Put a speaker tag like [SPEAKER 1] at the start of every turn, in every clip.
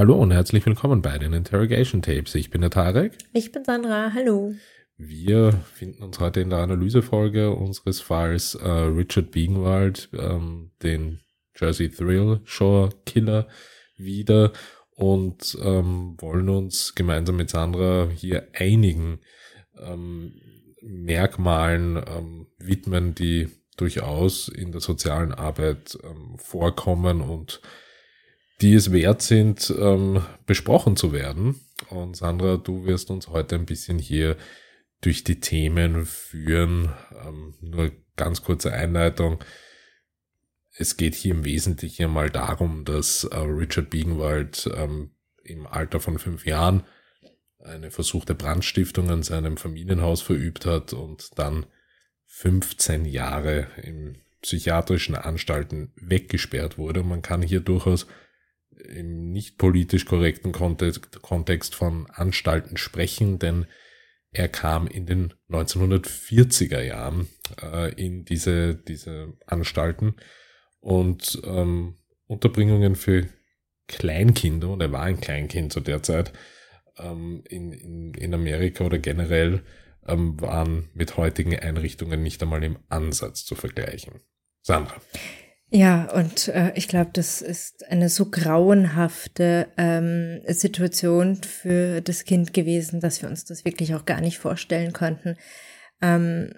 [SPEAKER 1] Hallo und herzlich willkommen bei den Interrogation Tapes. Ich bin der Tarek.
[SPEAKER 2] Ich bin Sandra. Hallo.
[SPEAKER 1] Wir finden uns heute in der Analysefolge unseres Falls äh, Richard Biegenwald, ähm, den Jersey Thrill Shore Killer, wieder und ähm, wollen uns gemeinsam mit Sandra hier einigen ähm, Merkmalen ähm, widmen, die durchaus in der sozialen Arbeit ähm, vorkommen und die es wert sind, ähm, besprochen zu werden. Und Sandra, du wirst uns heute ein bisschen hier durch die Themen führen. Ähm, nur ganz kurze Einleitung. Es geht hier im Wesentlichen mal darum, dass äh, Richard Biegenwald ähm, im Alter von fünf Jahren eine versuchte Brandstiftung an seinem Familienhaus verübt hat und dann 15 Jahre in psychiatrischen Anstalten weggesperrt wurde. Man kann hier durchaus im nicht politisch korrekten Kontext, von Anstalten sprechen, denn er kam in den 1940er Jahren äh, in diese, diese Anstalten und ähm, Unterbringungen für Kleinkinder, und er war ein Kleinkind zu der Zeit, ähm, in, in, in Amerika oder generell ähm, waren mit heutigen Einrichtungen nicht einmal im Ansatz zu vergleichen. Sandra.
[SPEAKER 2] Ja, und äh, ich glaube, das ist eine so grauenhafte ähm, Situation für das Kind gewesen, dass wir uns das wirklich auch gar nicht vorstellen konnten. Ähm,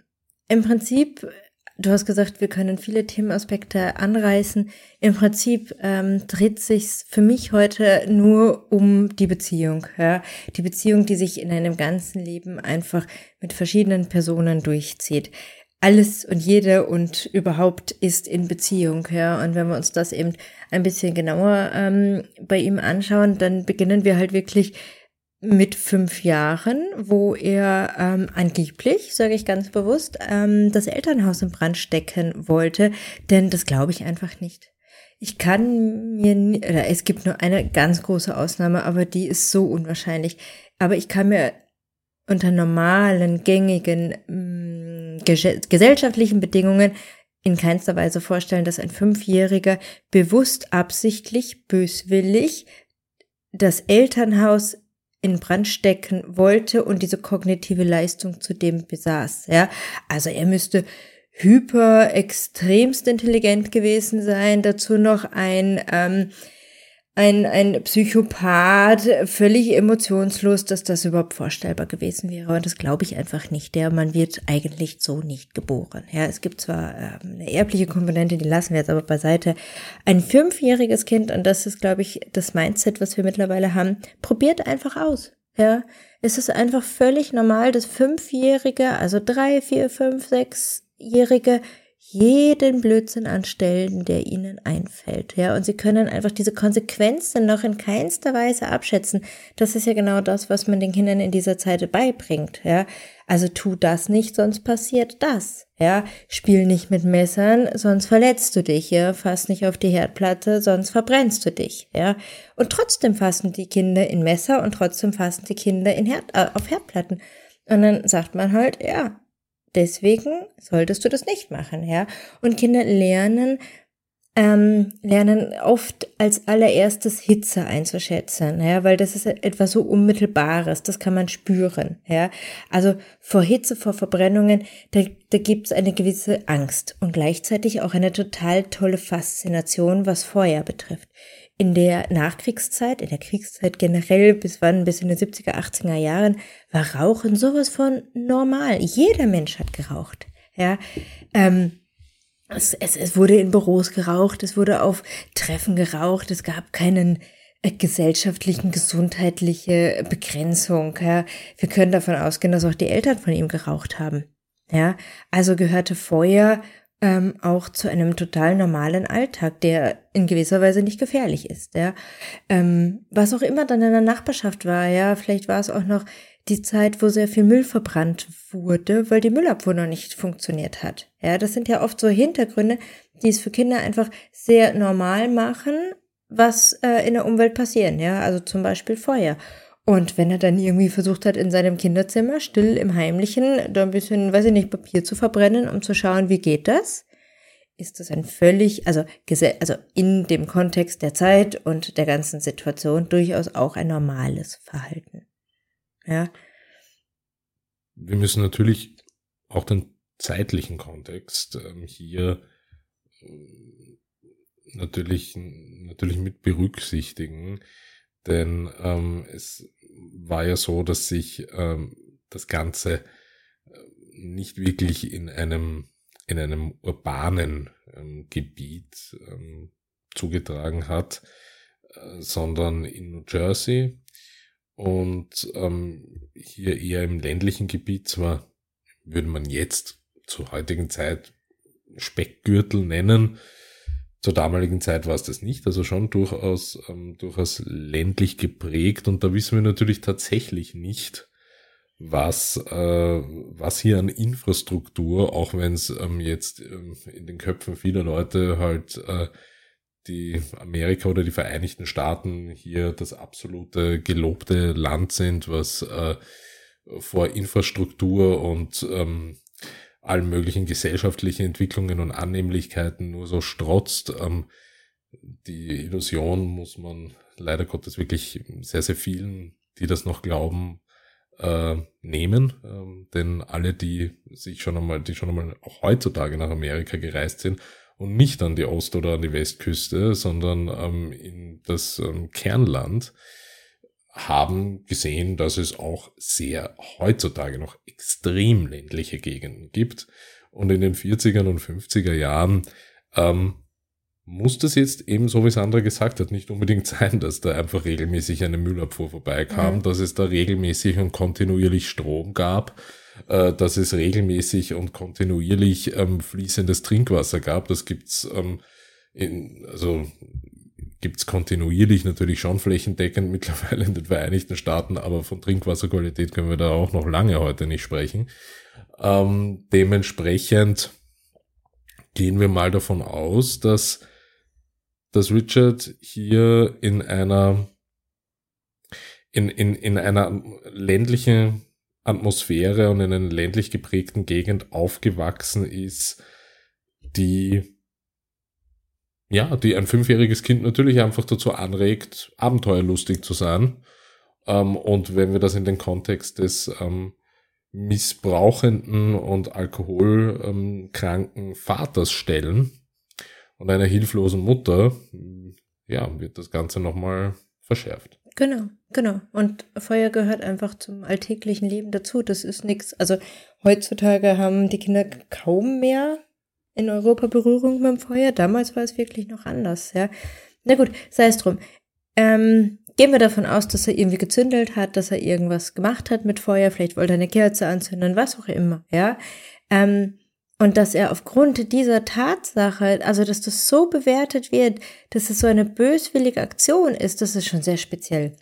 [SPEAKER 2] Im Prinzip, du hast gesagt, wir können viele Themenaspekte anreißen. Im Prinzip ähm, dreht sich für mich heute nur um die Beziehung. Ja? Die Beziehung, die sich in einem ganzen Leben einfach mit verschiedenen Personen durchzieht alles und jede und überhaupt ist in Beziehung, ja. Und wenn wir uns das eben ein bisschen genauer ähm, bei ihm anschauen, dann beginnen wir halt wirklich mit fünf Jahren, wo er ähm, angeblich, sage ich ganz bewusst, ähm, das Elternhaus in Brand stecken wollte, denn das glaube ich einfach nicht. Ich kann mir, oder es gibt nur eine ganz große Ausnahme, aber die ist so unwahrscheinlich. Aber ich kann mir unter normalen, gängigen mm, gesellschaftlichen Bedingungen in keinster Weise vorstellen, dass ein Fünfjähriger bewusst, absichtlich, böswillig das Elternhaus in Brand stecken wollte und diese kognitive Leistung zudem besaß. Ja, also er müsste hyper extremst intelligent gewesen sein, dazu noch ein ähm, ein, ein Psychopath, völlig emotionslos, dass das überhaupt vorstellbar gewesen wäre. Und das glaube ich einfach nicht. Der man wird eigentlich so nicht geboren. Ja, es gibt zwar ähm, eine erbliche Komponente, die lassen wir jetzt aber beiseite. Ein fünfjähriges Kind, und das ist, glaube ich, das Mindset, was wir mittlerweile haben, probiert einfach aus. Ja, es ist einfach völlig normal, dass Fünfjährige, also drei, vier, fünf, sechsjährige jeden Blödsinn anstellen, der ihnen einfällt. Ja, und sie können einfach diese Konsequenzen noch in keinster Weise abschätzen. Das ist ja genau das, was man den Kindern in dieser Zeit beibringt. Ja, also tu das nicht, sonst passiert das. Ja, spiel nicht mit Messern, sonst verletzt du dich. Ja, fass nicht auf die Herdplatte, sonst verbrennst du dich. Ja, und trotzdem fassen die Kinder in Messer und trotzdem fassen die Kinder in Herd, äh, auf Herdplatten. Und dann sagt man halt, ja, Deswegen solltest du das nicht machen, ja. Und Kinder lernen, ähm, lernen oft als allererstes Hitze einzuschätzen, ja, weil das ist etwas so Unmittelbares, das kann man spüren, ja. Also vor Hitze, vor Verbrennungen, da, da gibt es eine gewisse Angst und gleichzeitig auch eine total tolle Faszination, was Feuer betrifft in der Nachkriegszeit, in der Kriegszeit generell, bis wann, bis in den 70er, 80er Jahren, war Rauchen sowas von normal. Jeder Mensch hat geraucht. Ja, ähm, es, es, es wurde in Büros geraucht, es wurde auf Treffen geraucht, es gab keinen äh, gesellschaftlichen, gesundheitliche Begrenzung. Ja. Wir können davon ausgehen, dass auch die Eltern von ihm geraucht haben. Ja, also gehörte Feuer ähm, auch zu einem total normalen Alltag, der in gewisser Weise nicht gefährlich ist. Ja. Ähm, was auch immer dann in der Nachbarschaft war, ja, vielleicht war es auch noch die Zeit, wo sehr viel Müll verbrannt wurde, weil die Müllabfuhr noch nicht funktioniert hat. Ja, das sind ja oft so Hintergründe, die es für Kinder einfach sehr normal machen, was äh, in der Umwelt passieren. Ja, also zum Beispiel Feuer. Und wenn er dann irgendwie versucht hat, in seinem Kinderzimmer still im Heimlichen da ein bisschen, weiß ich nicht, Papier zu verbrennen, um zu schauen, wie geht das, ist das ein völlig, also, also in dem Kontext der Zeit und der ganzen Situation durchaus auch ein normales Verhalten. Ja.
[SPEAKER 1] Wir müssen natürlich auch den zeitlichen Kontext ähm, hier äh, natürlich, natürlich mit berücksichtigen, denn ähm, es war ja so, dass sich ähm, das Ganze äh, nicht wirklich in einem in einem urbanen ähm, Gebiet ähm, zugetragen hat, äh, sondern in New Jersey und ähm, hier eher im ländlichen Gebiet zwar würde man jetzt zur heutigen Zeit Speckgürtel nennen. Zur damaligen Zeit war es das nicht, also schon durchaus, ähm, durchaus ländlich geprägt. Und da wissen wir natürlich tatsächlich nicht, was, äh, was hier an Infrastruktur, auch wenn es ähm, jetzt ähm, in den Köpfen vieler Leute halt äh, die Amerika oder die Vereinigten Staaten hier das absolute gelobte Land sind, was äh, vor Infrastruktur und ähm, allen möglichen gesellschaftlichen Entwicklungen und Annehmlichkeiten nur so strotzt. Ähm, die Illusion muss man leider Gottes wirklich sehr, sehr vielen, die das noch glauben, äh, nehmen. Ähm, denn alle, die sich schon einmal, die schon einmal auch heutzutage nach Amerika gereist sind und nicht an die Ost- oder an die Westküste, sondern ähm, in das ähm, Kernland, haben gesehen, dass es auch sehr heutzutage noch extrem ländliche Gegenden gibt. Und in den 40er und 50er Jahren ähm, muss das jetzt eben, so wie es andere gesagt hat, nicht unbedingt sein, dass da einfach regelmäßig eine Müllabfuhr vorbeikam, mhm. dass es da regelmäßig und kontinuierlich Strom gab, äh, dass es regelmäßig und kontinuierlich ähm, fließendes Trinkwasser gab. Das gibt's ähm, in, also gibt's kontinuierlich natürlich schon flächendeckend mittlerweile in den Vereinigten Staaten, aber von Trinkwasserqualität können wir da auch noch lange heute nicht sprechen. Ähm, dementsprechend gehen wir mal davon aus, dass, dass Richard hier in einer in, in, in einer ländlichen Atmosphäre und in einer ländlich geprägten Gegend aufgewachsen ist, die ja, die ein fünfjähriges Kind natürlich einfach dazu anregt, abenteuerlustig zu sein. Ähm, und wenn wir das in den Kontext des ähm, missbrauchenden und alkoholkranken Vaters stellen und einer hilflosen Mutter, ja, wird das Ganze nochmal verschärft.
[SPEAKER 2] Genau, genau. Und Feuer gehört einfach zum alltäglichen Leben dazu. Das ist nichts. Also heutzutage haben die Kinder kaum mehr in Europa Berührung mit dem Feuer. Damals war es wirklich noch anders, ja. Na gut, sei es drum. Ähm, gehen wir davon aus, dass er irgendwie gezündelt hat, dass er irgendwas gemacht hat mit Feuer, vielleicht wollte er eine Kerze anzünden, was auch immer, ja. Ähm, und dass er aufgrund dieser Tatsache, also dass das so bewertet wird, dass es so eine böswillige Aktion ist, das ist schon sehr speziell.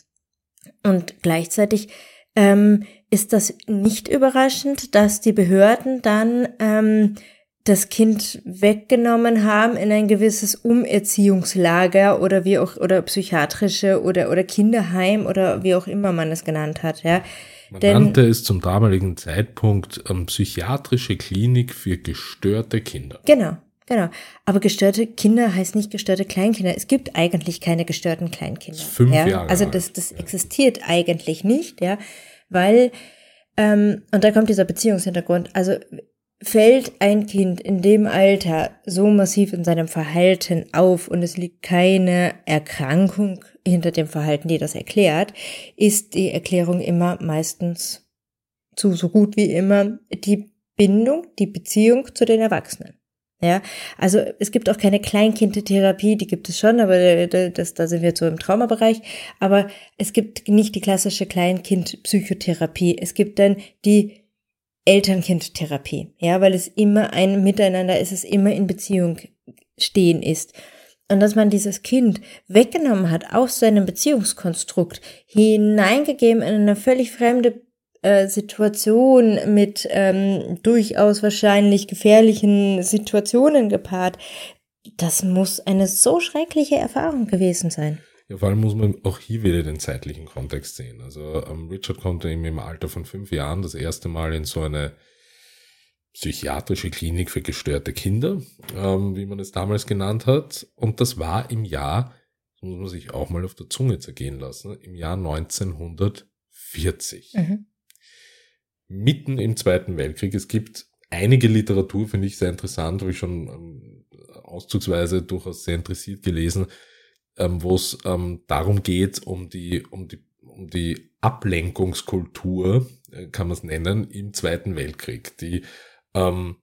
[SPEAKER 2] Und gleichzeitig ähm, ist das nicht überraschend, dass die Behörden dann ähm, das Kind weggenommen haben in ein gewisses Umerziehungslager oder wie auch oder psychiatrische oder oder Kinderheim oder wie auch immer man es genannt hat, ja.
[SPEAKER 1] Man Denn, nannte es zum damaligen Zeitpunkt ähm, psychiatrische Klinik für gestörte Kinder.
[SPEAKER 2] Genau, genau. Aber gestörte Kinder heißt nicht gestörte Kleinkinder. Es gibt eigentlich keine gestörten Kleinkinder.
[SPEAKER 1] Fünf
[SPEAKER 2] ja?
[SPEAKER 1] Jahre.
[SPEAKER 2] Also das, das existiert eigentlich nicht, ja, weil ähm, und da kommt dieser Beziehungshintergrund. Also Fällt ein Kind in dem Alter so massiv in seinem Verhalten auf und es liegt keine Erkrankung hinter dem Verhalten, die das erklärt, ist die Erklärung immer meistens zu so gut wie immer die Bindung, die Beziehung zu den Erwachsenen. Ja, also es gibt auch keine Kleinkindtherapie, die gibt es schon, aber das, da sind wir so im Traumabereich. Aber es gibt nicht die klassische Kleinkind-Psychotherapie. Es gibt dann die Eltern-Kind-Therapie, ja, weil es immer ein Miteinander ist, es immer in Beziehung stehen ist. Und dass man dieses Kind weggenommen hat aus seinem Beziehungskonstrukt, hineingegeben in eine völlig fremde äh, Situation mit ähm, durchaus wahrscheinlich gefährlichen Situationen gepaart, das muss eine so schreckliche Erfahrung gewesen sein.
[SPEAKER 1] Ja, vor allem muss man auch hier wieder den zeitlichen Kontext sehen. Also ähm, Richard konnte ihm im Alter von fünf Jahren das erste Mal in so eine psychiatrische Klinik für gestörte Kinder, ähm, wie man es damals genannt hat. Und das war im Jahr, das muss man sich auch mal auf der Zunge zergehen lassen, im Jahr 1940. Mhm. Mitten im Zweiten Weltkrieg. Es gibt einige Literatur, finde ich sehr interessant, habe ich schon ähm, auszugsweise durchaus sehr interessiert gelesen, ähm, wo es ähm, darum geht, um die, um die, um die Ablenkungskultur, äh, kann man es nennen, im Zweiten Weltkrieg, die ähm,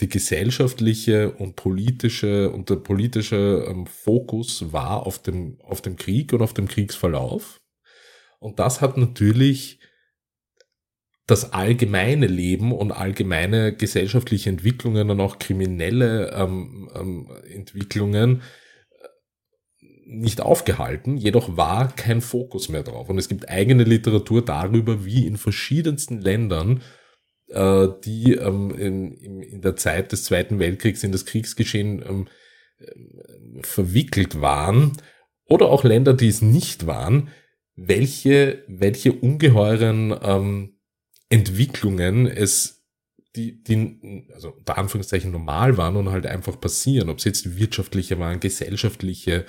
[SPEAKER 1] die gesellschaftliche und politische und der politische ähm, Fokus war auf dem, auf dem Krieg und auf dem Kriegsverlauf. Und das hat natürlich das allgemeine Leben und allgemeine gesellschaftliche Entwicklungen und auch kriminelle ähm, ähm, Entwicklungen nicht aufgehalten, jedoch war kein Fokus mehr drauf. Und es gibt eigene Literatur darüber, wie in verschiedensten Ländern, äh, die ähm, in, in, der Zeit des Zweiten Weltkriegs in das Kriegsgeschehen ähm, äh, verwickelt waren, oder auch Länder, die es nicht waren, welche, welche ungeheuren ähm, Entwicklungen es die, die also unter Anführungszeichen normal waren und halt einfach passieren, ob es jetzt wirtschaftliche waren, gesellschaftliche,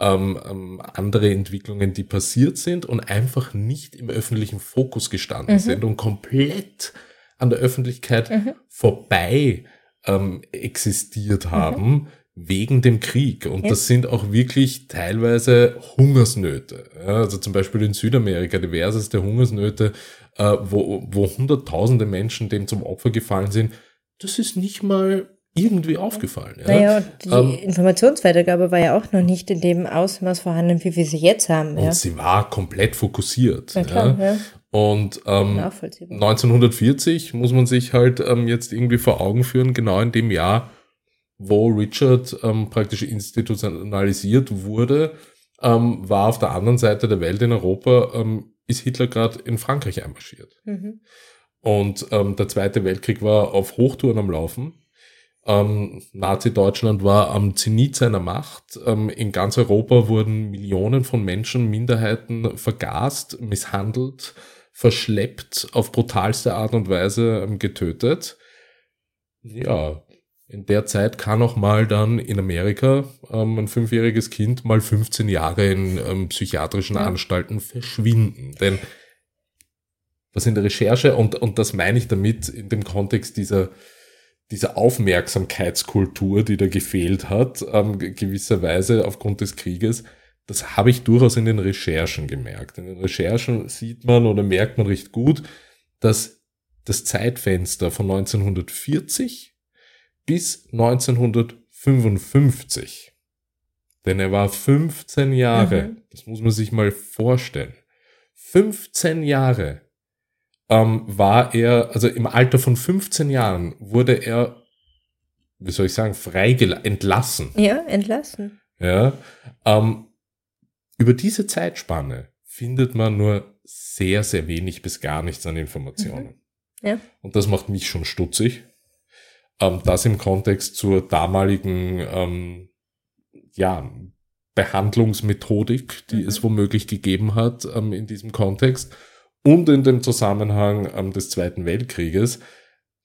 [SPEAKER 1] ähm, ähm, andere Entwicklungen, die passiert sind und einfach nicht im öffentlichen Fokus gestanden mhm. sind und komplett an der Öffentlichkeit mhm. vorbei ähm, existiert haben. Mhm. Wegen dem Krieg. Und ja. das sind auch wirklich teilweise Hungersnöte. Ja, also zum Beispiel in Südamerika diverseste Hungersnöte, äh, wo, wo hunderttausende Menschen dem zum Opfer gefallen sind, das ist nicht mal irgendwie aufgefallen. Ja?
[SPEAKER 2] Naja, und die ähm, Informationsweitergabe war ja auch noch nicht in dem Ausmaß vorhanden, wie wir sie jetzt haben.
[SPEAKER 1] Und
[SPEAKER 2] ja?
[SPEAKER 1] sie war komplett fokussiert. Ja, klar, ja. Und ähm, 1940 muss man sich halt ähm, jetzt irgendwie vor Augen führen, genau in dem Jahr, wo Richard ähm, praktisch institutionalisiert wurde, ähm, war auf der anderen Seite der Welt in Europa ähm, ist Hitler gerade in Frankreich einmarschiert. Mhm. Und ähm, der Zweite Weltkrieg war auf Hochtouren am Laufen. Ähm, Nazi-Deutschland war am Zenit seiner Macht. Ähm, in ganz Europa wurden Millionen von Menschen, Minderheiten vergast, misshandelt, verschleppt, auf brutalste Art und Weise ähm, getötet. Ja, in der Zeit kann auch mal dann in Amerika ähm, ein fünfjähriges Kind mal 15 Jahre in ähm, psychiatrischen ja. Anstalten verschwinden. Denn was in der Recherche, und, und das meine ich damit in dem Kontext dieser, dieser Aufmerksamkeitskultur, die da gefehlt hat, ähm, gewisserweise aufgrund des Krieges, das habe ich durchaus in den Recherchen gemerkt. In den Recherchen sieht man oder merkt man recht gut, dass das Zeitfenster von 1940 bis 1955. Denn er war 15 Jahre, mhm. das muss man sich mal vorstellen. 15 Jahre ähm, war er, also im Alter von 15 Jahren wurde er, wie soll ich sagen, frei entlassen.
[SPEAKER 2] Ja, entlassen.
[SPEAKER 1] Ja. Ähm, über diese Zeitspanne findet man nur sehr, sehr wenig bis gar nichts an Informationen. Mhm. Ja. Und das macht mich schon stutzig. Ähm, das im Kontext zur damaligen ähm, ja, Behandlungsmethodik, die mhm. es womöglich gegeben hat ähm, in diesem Kontext und in dem Zusammenhang ähm, des Zweiten Weltkrieges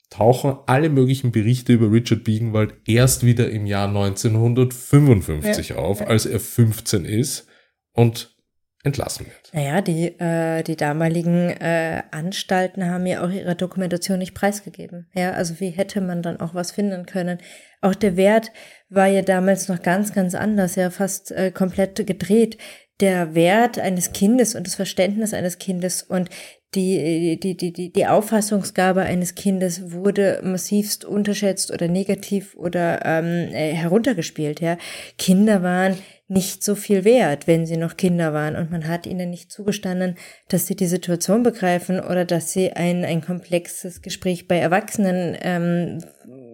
[SPEAKER 1] tauchen alle möglichen Berichte über Richard Biegenwald erst wieder im Jahr 1955 ja, auf, als er 15 ist und entlassen wird.
[SPEAKER 2] Naja, die, äh, die damaligen äh, Anstalten haben ja auch ihre Dokumentation nicht preisgegeben. Ja, also wie hätte man dann auch was finden können? Auch der Wert war ja damals noch ganz, ganz anders, ja, fast äh, komplett gedreht. Der Wert eines Kindes und das Verständnis eines Kindes und die, die, die, die, die Auffassungsgabe eines Kindes wurde massivst unterschätzt oder negativ oder ähm, äh, heruntergespielt. Ja. Kinder waren nicht so viel wert, wenn sie noch Kinder waren und man hat ihnen nicht zugestanden, dass sie die Situation begreifen oder dass sie ein, ein komplexes Gespräch bei Erwachsenen ähm,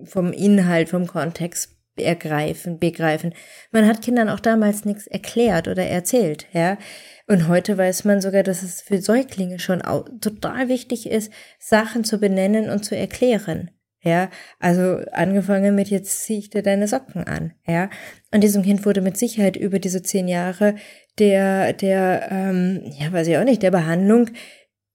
[SPEAKER 2] vom Inhalt, vom Kontext ergreifen, begreifen. Man hat Kindern auch damals nichts erklärt oder erzählt, ja. Und heute weiß man sogar, dass es für Säuglinge schon total wichtig ist, Sachen zu benennen und zu erklären. Ja, also angefangen mit jetzt zieh ich dir deine Socken an. Ja, und diesem Kind wurde mit Sicherheit über diese zehn Jahre der, der, ähm, ja, weiß ich auch nicht, der Behandlung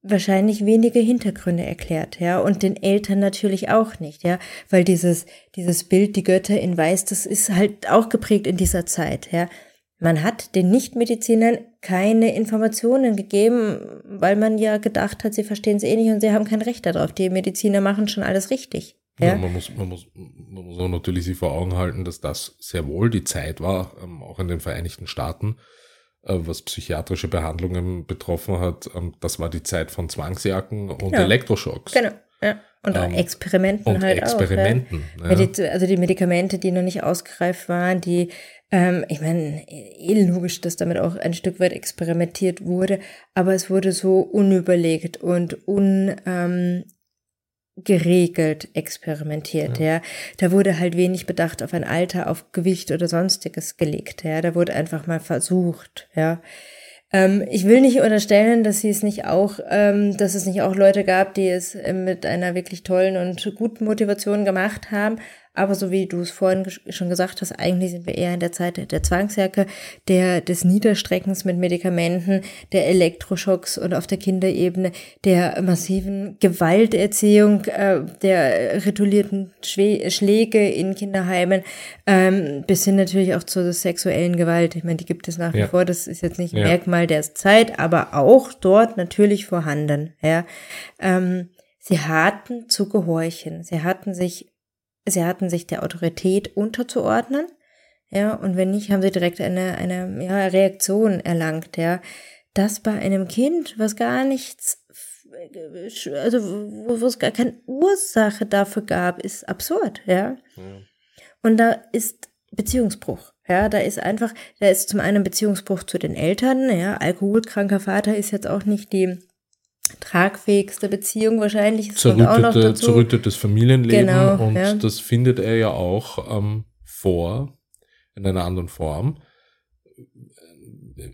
[SPEAKER 2] wahrscheinlich wenige Hintergründe erklärt, ja, und den Eltern natürlich auch nicht, ja, weil dieses, dieses Bild, die Götter in Weiß, das ist halt auch geprägt in dieser Zeit, ja. Man hat den Nichtmedizinern keine Informationen gegeben, weil man ja gedacht hat, sie verstehen es eh nicht und sie haben kein Recht darauf. Die Mediziner machen schon alles richtig. Ja?
[SPEAKER 1] ja man, muss, man, muss, man muss auch natürlich sich vor Augen halten, dass das sehr wohl die Zeit war, ähm, auch in den Vereinigten Staaten, was psychiatrische Behandlungen betroffen hat. Ähm, das war die Zeit von Zwangsjacken und genau. Elektroschocks.
[SPEAKER 2] Genau, ja. Und ähm, Experimenten
[SPEAKER 1] und
[SPEAKER 2] halt
[SPEAKER 1] Experimenten,
[SPEAKER 2] auch. Ja. Ja. Also die Medikamente, die noch nicht ausgereift waren, die, ähm, ich meine, eh logisch, dass damit auch ein Stück weit experimentiert wurde, aber es wurde so unüberlegt und un, ähm, geregelt experimentiert, ja. ja. Da wurde halt wenig Bedacht auf ein Alter, auf Gewicht oder sonstiges gelegt, ja. Da wurde einfach mal versucht, ja. Ähm, ich will nicht unterstellen, dass sie es nicht auch, ähm, dass es nicht auch Leute gab, die es äh, mit einer wirklich tollen und guten Motivation gemacht haben. Aber so wie du es vorhin schon gesagt hast, eigentlich sind wir eher in der Zeit der Zwangsjacke, der, des Niederstreckens mit Medikamenten, der Elektroschocks und auf der Kinderebene, der massiven Gewalterziehung, äh, der ritualierten Schwe Schläge in Kinderheimen, ähm, bis hin natürlich auch zur sexuellen Gewalt. Ich meine, die gibt es nach wie ja. vor, das ist jetzt nicht ein ja. Merkmal der Zeit, aber auch dort natürlich vorhanden. Ja. Ähm, sie hatten zu gehorchen. Sie hatten sich sie hatten sich der Autorität unterzuordnen. Ja, und wenn nicht, haben sie direkt eine, eine ja, Reaktion erlangt, ja. Das bei einem Kind, was gar nichts, also wo, wo es gar keine Ursache dafür gab, ist absurd, ja. ja. Und da ist Beziehungsbruch. Ja, da ist einfach, da ist zum einen Beziehungsbruch zu den Eltern, ja, alkoholkranker Vater ist jetzt auch nicht die tragfähigste Beziehung wahrscheinlich.
[SPEAKER 1] Zerrüttete, zerrüttetes Familienleben genau, und ja. das findet er ja auch ähm, vor, in einer anderen Form,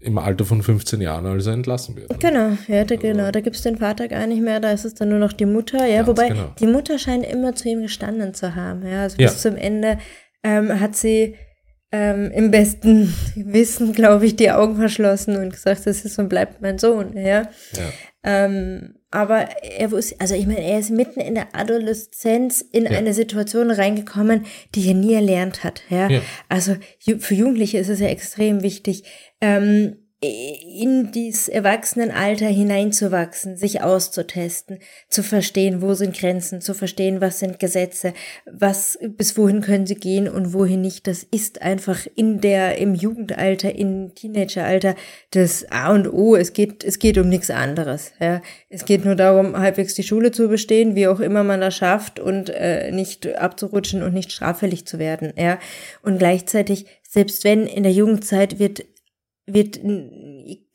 [SPEAKER 1] im Alter von 15 Jahren, als er entlassen wird.
[SPEAKER 2] Genau, ja, da, genau, also da gibt es den Vater gar nicht mehr, da ist es dann nur noch die Mutter, ja, wobei genau. die Mutter scheint immer zu ihm gestanden zu haben, ja, also bis ja. zum Ende ähm, hat sie ähm, im besten Wissen, glaube ich, die Augen verschlossen und gesagt, das ist und bleibt mein Sohn, ja. ja. Ähm, aber er wusste, also ich meine, er ist mitten in der Adoleszenz in ja. eine Situation reingekommen, die er nie erlernt hat. Ja? ja. Also für Jugendliche ist es ja extrem wichtig, ähm, in dieses Erwachsenenalter hineinzuwachsen, sich auszutesten, zu verstehen, wo sind Grenzen, zu verstehen, was sind Gesetze, was, bis wohin können sie gehen und wohin nicht. Das ist einfach in der, im Jugendalter, im Teenageralter das A und O. Es geht, es geht um nichts anderes. Ja. Es geht nur darum, halbwegs die Schule zu bestehen, wie auch immer man das schafft und äh, nicht abzurutschen und nicht straffällig zu werden. Ja. Und gleichzeitig, selbst wenn in der Jugendzeit wird wird, ich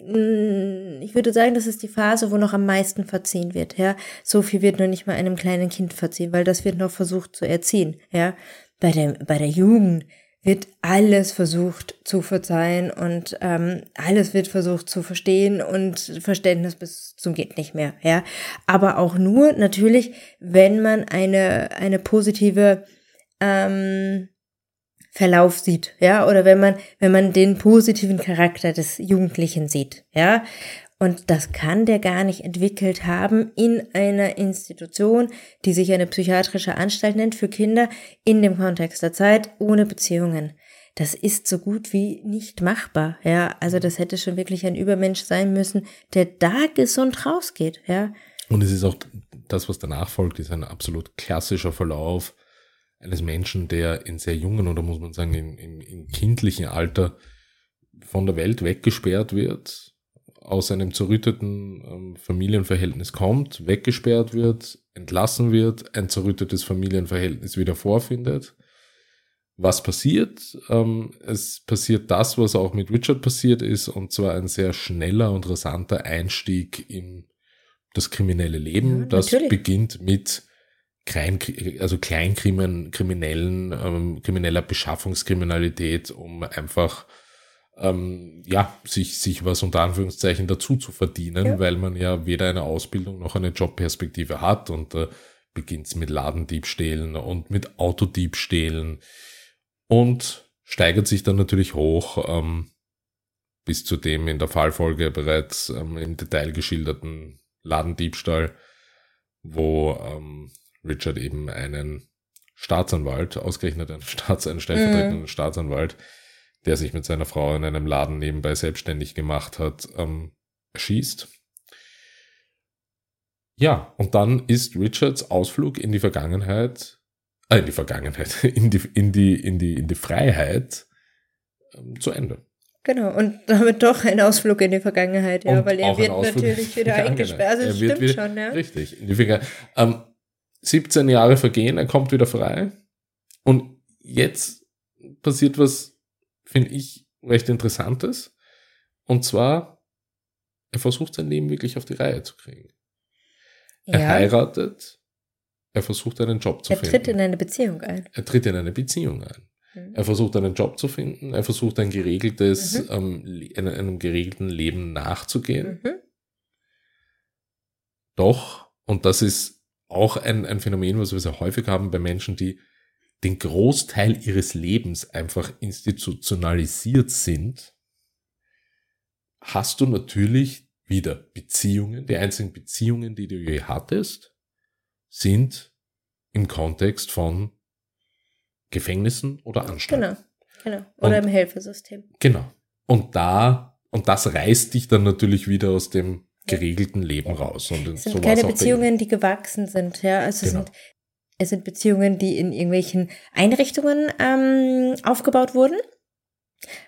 [SPEAKER 2] würde sagen, das ist die Phase, wo noch am meisten verziehen wird, ja. So viel wird noch nicht mal einem kleinen Kind verziehen, weil das wird noch versucht zu erziehen, ja. Bei der, bei der Jugend wird alles versucht zu verzeihen und ähm, alles wird versucht zu verstehen und Verständnis bis zum geht nicht mehr, ja. Aber auch nur natürlich, wenn man eine, eine positive, ähm, Verlauf sieht, ja, oder wenn man, wenn man den positiven Charakter des Jugendlichen sieht, ja. Und das kann der gar nicht entwickelt haben in einer Institution, die sich eine psychiatrische Anstalt nennt für Kinder in dem Kontext der Zeit ohne Beziehungen. Das ist so gut wie nicht machbar, ja. Also das hätte schon wirklich ein Übermensch sein müssen, der da gesund rausgeht, ja.
[SPEAKER 1] Und es ist auch das, was danach folgt, ist ein absolut klassischer Verlauf eines Menschen, der in sehr jungen oder muss man sagen in, in, in kindlichen Alter von der Welt weggesperrt wird, aus einem zerrütteten ähm, Familienverhältnis kommt, weggesperrt wird, entlassen wird, ein zerrüttetes Familienverhältnis wieder vorfindet. Was passiert? Ähm, es passiert das, was auch mit Richard passiert ist, und zwar ein sehr schneller und rasanter Einstieg in das kriminelle Leben. Ja, das beginnt mit Crime, also Kleinkriminellen, ähm, krimineller Beschaffungskriminalität, um einfach ähm, ja, sich, sich was unter Anführungszeichen dazu zu verdienen, ja. weil man ja weder eine Ausbildung noch eine Jobperspektive hat und äh, beginnt mit Ladendiebstählen und mit Autodiebstählen und steigert sich dann natürlich hoch ähm, bis zu dem in der Fallfolge bereits ähm, im Detail geschilderten Ladendiebstahl, wo ähm, Richard eben einen Staatsanwalt, ausgerechnet einen, Staats-, einen stellvertretenden mhm. Staatsanwalt, der sich mit seiner Frau in einem Laden nebenbei selbstständig gemacht hat, ähm, erschießt. Ja, und dann ist Richards Ausflug in die Vergangenheit, äh, in die Vergangenheit, in die, in die, in die, in die Freiheit ähm, zu Ende.
[SPEAKER 2] Genau, und damit doch ein Ausflug in die Vergangenheit, ja, und weil er wird natürlich wieder eingesperrt. Also
[SPEAKER 1] es stimmt wieder, schon, ja. Richtig, in die Vergangenheit. Ähm, 17 Jahre vergehen, er kommt wieder frei. Und jetzt passiert was, finde ich, recht Interessantes. Und zwar, er versucht sein Leben wirklich auf die Reihe zu kriegen. Ja. Er heiratet, er versucht einen Job zu
[SPEAKER 2] er
[SPEAKER 1] finden.
[SPEAKER 2] Er tritt in eine Beziehung ein.
[SPEAKER 1] Er tritt in eine Beziehung ein. Mhm. Er versucht einen Job zu finden, er versucht ein geregeltes, mhm. ähm, einem, geregelten Leben nachzugehen. Mhm. Doch, und das ist auch ein, ein Phänomen, was wir sehr häufig haben bei Menschen, die den Großteil ihres Lebens einfach institutionalisiert sind, hast du natürlich wieder Beziehungen. Die einzigen Beziehungen, die du je hattest, sind im Kontext von Gefängnissen oder Anstalten.
[SPEAKER 2] Genau, genau. Oder und, im Hilfesystem.
[SPEAKER 1] Genau. Und da, und das reißt dich dann natürlich wieder aus dem geregelten Leben raus. Und
[SPEAKER 2] es sind so keine Beziehungen, die gewachsen sind, ja. Also genau. sind, es sind Beziehungen, die in irgendwelchen Einrichtungen ähm, aufgebaut wurden.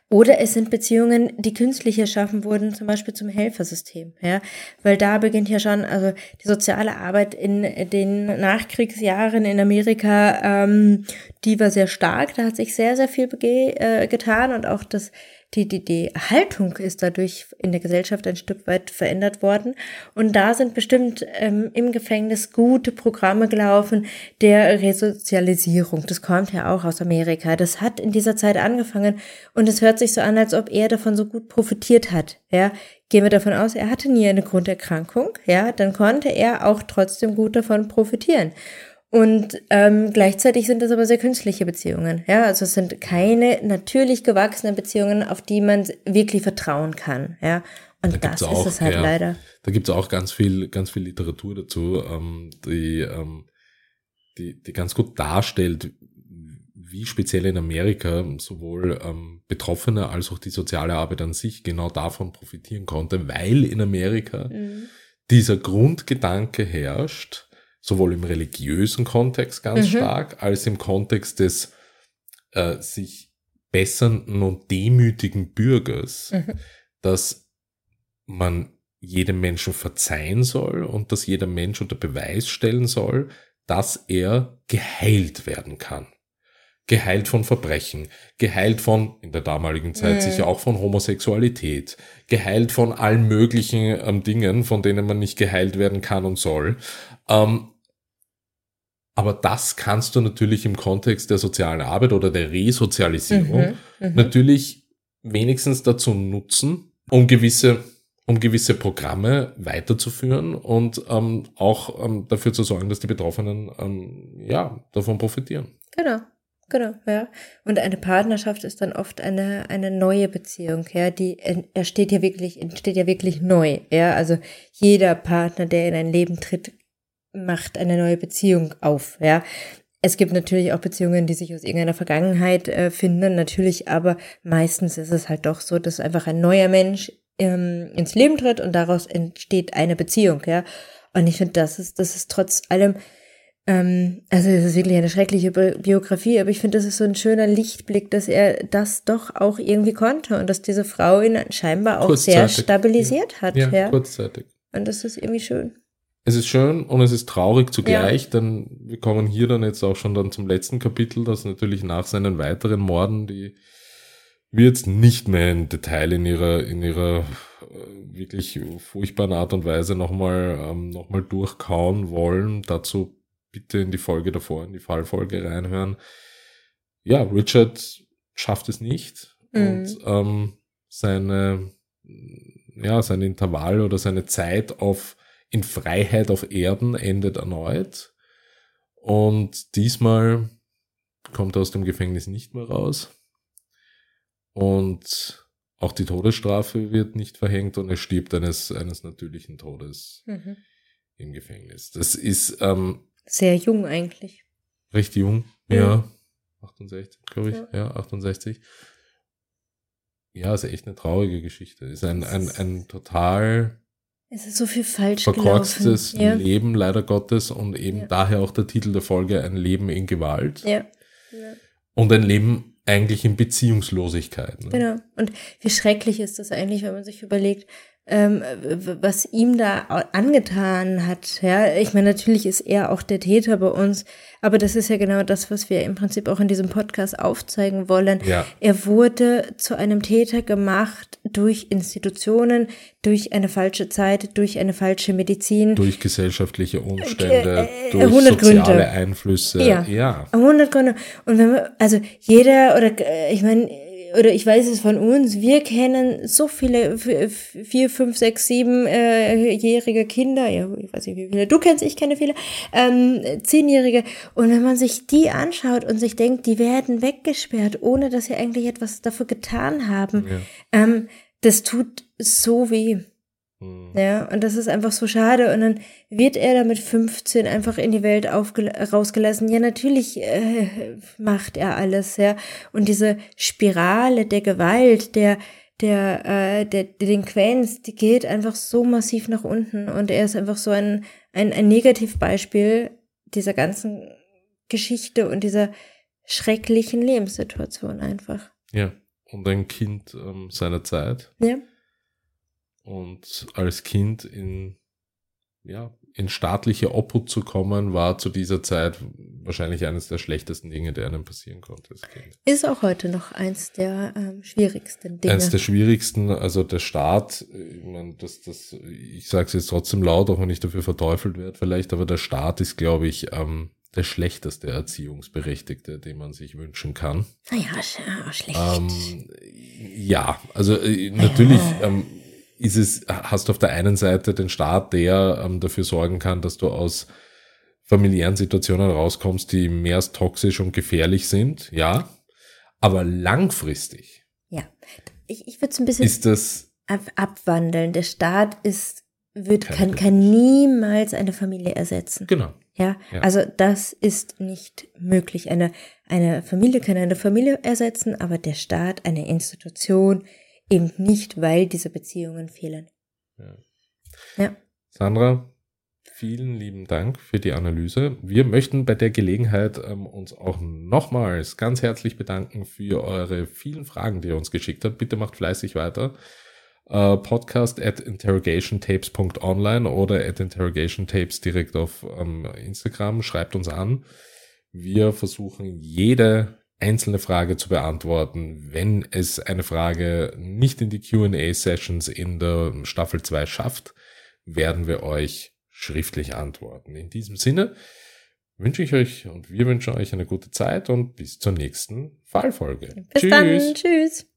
[SPEAKER 2] Oder es sind Beziehungen, die künstlich erschaffen wurden, zum Beispiel zum Helfersystem, ja, weil da beginnt ja schon, also die soziale Arbeit in den Nachkriegsjahren in Amerika, ähm, die war sehr stark, da hat sich sehr, sehr viel äh, getan und auch das die, die, die Haltung ist dadurch in der Gesellschaft ein Stück weit verändert worden. Und da sind bestimmt ähm, im Gefängnis gute Programme gelaufen der Resozialisierung. Das kommt ja auch aus Amerika. Das hat in dieser Zeit angefangen und es hört sich so an, als ob er davon so gut profitiert hat. Ja, gehen wir davon aus, er hatte nie eine Grunderkrankung. Ja, dann konnte er auch trotzdem gut davon profitieren. Und ähm, gleichzeitig sind das aber sehr künstliche Beziehungen. Ja, also es sind keine natürlich gewachsenen Beziehungen, auf die man wirklich vertrauen kann. Ja, und da das auch, ist es halt ja, leider.
[SPEAKER 1] Da gibt's auch ganz viel, ganz viel Literatur dazu, ähm, die, ähm, die, die ganz gut darstellt, wie speziell in Amerika sowohl ähm, Betroffene als auch die soziale Arbeit an sich genau davon profitieren konnte, weil in Amerika mhm. dieser Grundgedanke herrscht, sowohl im religiösen Kontext ganz mhm. stark, als im Kontext des äh, sich bessernden und demütigen Bürgers, mhm. dass man jedem Menschen verzeihen soll und dass jeder Mensch unter Beweis stellen soll, dass er geheilt werden kann. Geheilt von Verbrechen, geheilt von, in der damaligen Zeit mhm. sicher auch von Homosexualität, geheilt von allen möglichen ähm, Dingen, von denen man nicht geheilt werden kann und soll. Ähm, aber das kannst du natürlich im Kontext der sozialen Arbeit oder der Resozialisierung mhm, mhm, natürlich wenigstens dazu nutzen, um gewisse, um gewisse Programme weiterzuführen und ähm, auch ähm, dafür zu sorgen, dass die Betroffenen ähm, ja davon profitieren.
[SPEAKER 2] Genau. Genau, ja. Und eine Partnerschaft ist dann oft eine, eine neue Beziehung, ja, die entsteht ja wirklich, entsteht ja wirklich neu, ja. Also jeder Partner, der in ein Leben tritt, macht eine neue Beziehung auf, ja. Es gibt natürlich auch Beziehungen, die sich aus irgendeiner Vergangenheit äh, finden, natürlich, aber meistens ist es halt doch so, dass einfach ein neuer Mensch ähm, ins Leben tritt und daraus entsteht eine Beziehung, ja. Und ich finde, das ist, das ist trotz allem, ähm, also es ist wirklich eine schreckliche Biografie, aber ich finde, das ist so ein schöner Lichtblick, dass er das doch auch irgendwie konnte und dass diese Frau ihn scheinbar auch sehr stabilisiert hat. Ja, ja, kurzzeitig. Und das ist irgendwie schön
[SPEAKER 1] es ist schön und es ist traurig zugleich, ja. denn wir kommen hier dann jetzt auch schon dann zum letzten Kapitel, das natürlich nach seinen weiteren Morden, die wir jetzt nicht mehr in Detail in ihrer, in ihrer äh, wirklich furchtbaren Art und Weise nochmal ähm, noch durchkauen wollen. Dazu bitte in die Folge davor, in die Fallfolge reinhören. Ja, Richard schafft es nicht mhm. und ähm, seine, ja, sein Intervall oder seine Zeit auf in Freiheit auf Erden endet erneut. Und diesmal kommt er aus dem Gefängnis nicht mehr raus. Und auch die Todesstrafe wird nicht verhängt und er stirbt eines, eines natürlichen Todes
[SPEAKER 2] Mhm.
[SPEAKER 1] im Gefängnis. Das ist ähm,
[SPEAKER 2] Sehr jung eigentlich.
[SPEAKER 1] recht jung,
[SPEAKER 2] Ja.
[SPEAKER 1] ja. 68, glaube ich.
[SPEAKER 2] Ja.
[SPEAKER 1] Ja. 68. Ja, ist echt eine traurige Geschichte. Ist ein, ein, ein total
[SPEAKER 2] Es ist so viel falsch
[SPEAKER 1] verkorkstes
[SPEAKER 2] gelaufen.
[SPEAKER 1] Leben, leider Gottes, und eben
[SPEAKER 2] Ja.
[SPEAKER 1] daher auch der Titel der Folge, ein Leben in Gewalt.
[SPEAKER 2] Ja. ja. ja.
[SPEAKER 1] Und ein Leben eigentlich in Beziehungslosigkeit. Ne?
[SPEAKER 2] Genau. Und wie schrecklich ist das eigentlich, wenn man sich überlegt, ähm, was ihm da angetan hat. Ja, ich meine, natürlich ist er auch der Täter bei uns, aber das ist ja genau das, was wir im Prinzip auch in diesem Podcast aufzeigen wollen.
[SPEAKER 1] Ja.
[SPEAKER 2] Er wurde zu einem Täter gemacht durch Institutionen, durch eine falsche Zeit, durch eine falsche Medizin.
[SPEAKER 1] Durch gesellschaftliche Umstände,
[SPEAKER 2] Äh, äh,
[SPEAKER 1] durch
[SPEAKER 2] 100
[SPEAKER 1] soziale
[SPEAKER 2] Gründe.
[SPEAKER 1] Einflüsse.
[SPEAKER 2] Ja.
[SPEAKER 1] ja.
[SPEAKER 2] 100 Gründe. Und wenn man, also jeder, oder äh, ich meine, oder ich weiß es von uns, wir kennen so viele vier, fünf, sechs, sieben äh, jährige Kinder, ja, ich weiß nicht, wie viele du kennst, ich kenne viele, ähm, zehnjährige. Und wenn man sich die anschaut und sich denkt, die werden weggesperrt, ohne dass sie eigentlich etwas dafür getan haben,
[SPEAKER 1] Ja.
[SPEAKER 2] ähm, das tut so weh.
[SPEAKER 1] Hm.
[SPEAKER 2] Ja, und das ist einfach so schade. Und dann wird er da mit 15 einfach in die Welt rausgelassen. Ja, natürlich äh, macht er alles, ja. Und diese Spirale der Gewalt, der, der, äh, der, der Delinquenz, die geht einfach so massiv nach unten. Und er ist einfach so ein, ein, ein Negativbeispiel dieser ganzen Geschichte und dieser schrecklichen Lebenssituation einfach.
[SPEAKER 1] ja. Und ein Kind ähm, seiner Zeit.
[SPEAKER 2] Ja.
[SPEAKER 1] Und als Kind in, ja, in staatliche Obhut zu kommen, war zu dieser Zeit wahrscheinlich eines der schlechtesten Dinge, die einem passieren konnte.
[SPEAKER 2] Ist auch heute noch eins der ähm, schwierigsten Dinge.
[SPEAKER 1] Eines der schwierigsten, also der Staat, ich meine, das, das, ich sage es jetzt trotzdem laut, auch wenn ich dafür verteufelt werde vielleicht, aber der Staat ist, glaube ich, ähm, der schlechteste Erziehungsberechtigte, den man sich wünschen kann.
[SPEAKER 2] Naja, ah, schlecht.
[SPEAKER 1] Ähm, ja, also äh, natürlich ähm, ist es, hast du auf der einen Seite den Staat, der ähm, dafür sorgen kann, dass du aus familiären Situationen rauskommst, die mehr als toxisch und gefährlich sind, ja. Aber langfristig
[SPEAKER 2] ja. Ich, ich würde es ein bisschen
[SPEAKER 1] ist das,
[SPEAKER 2] ab abwandeln. Der Staat ist, wird, kann, kann niemals eine Familie ersetzen.
[SPEAKER 1] genau,
[SPEAKER 2] Ja?
[SPEAKER 1] Ja.
[SPEAKER 2] also das ist nicht möglich. Eine, eine Familie kann eine Familie ersetzen, aber der Staat, eine Institution eben nicht, weil diese Beziehungen fehlen.
[SPEAKER 1] Ja.
[SPEAKER 2] Ja.
[SPEAKER 1] Sandra, vielen lieben Dank für die Analyse. Wir möchten bei der Gelegenheit ähm, uns auch nochmals ganz herzlich bedanken für eure vielen Fragen, die ihr uns geschickt habt. Bitte macht fleißig weiter. Äh, podcast at interrogationtapes.online oder at interrogationtapes direkt auf ähm, Instagram. Schreibt uns an. Wir versuchen jede einzelne Frage zu beantworten. Wenn es eine Frage nicht in die Q&A-Sessions in der Staffel 2 schafft, werden wir euch schriftlich antworten. In diesem Sinne wünsche ich euch und wir wünschen euch eine gute Zeit und bis zur nächsten Fallfolge.
[SPEAKER 2] Bis dann. Tschüss.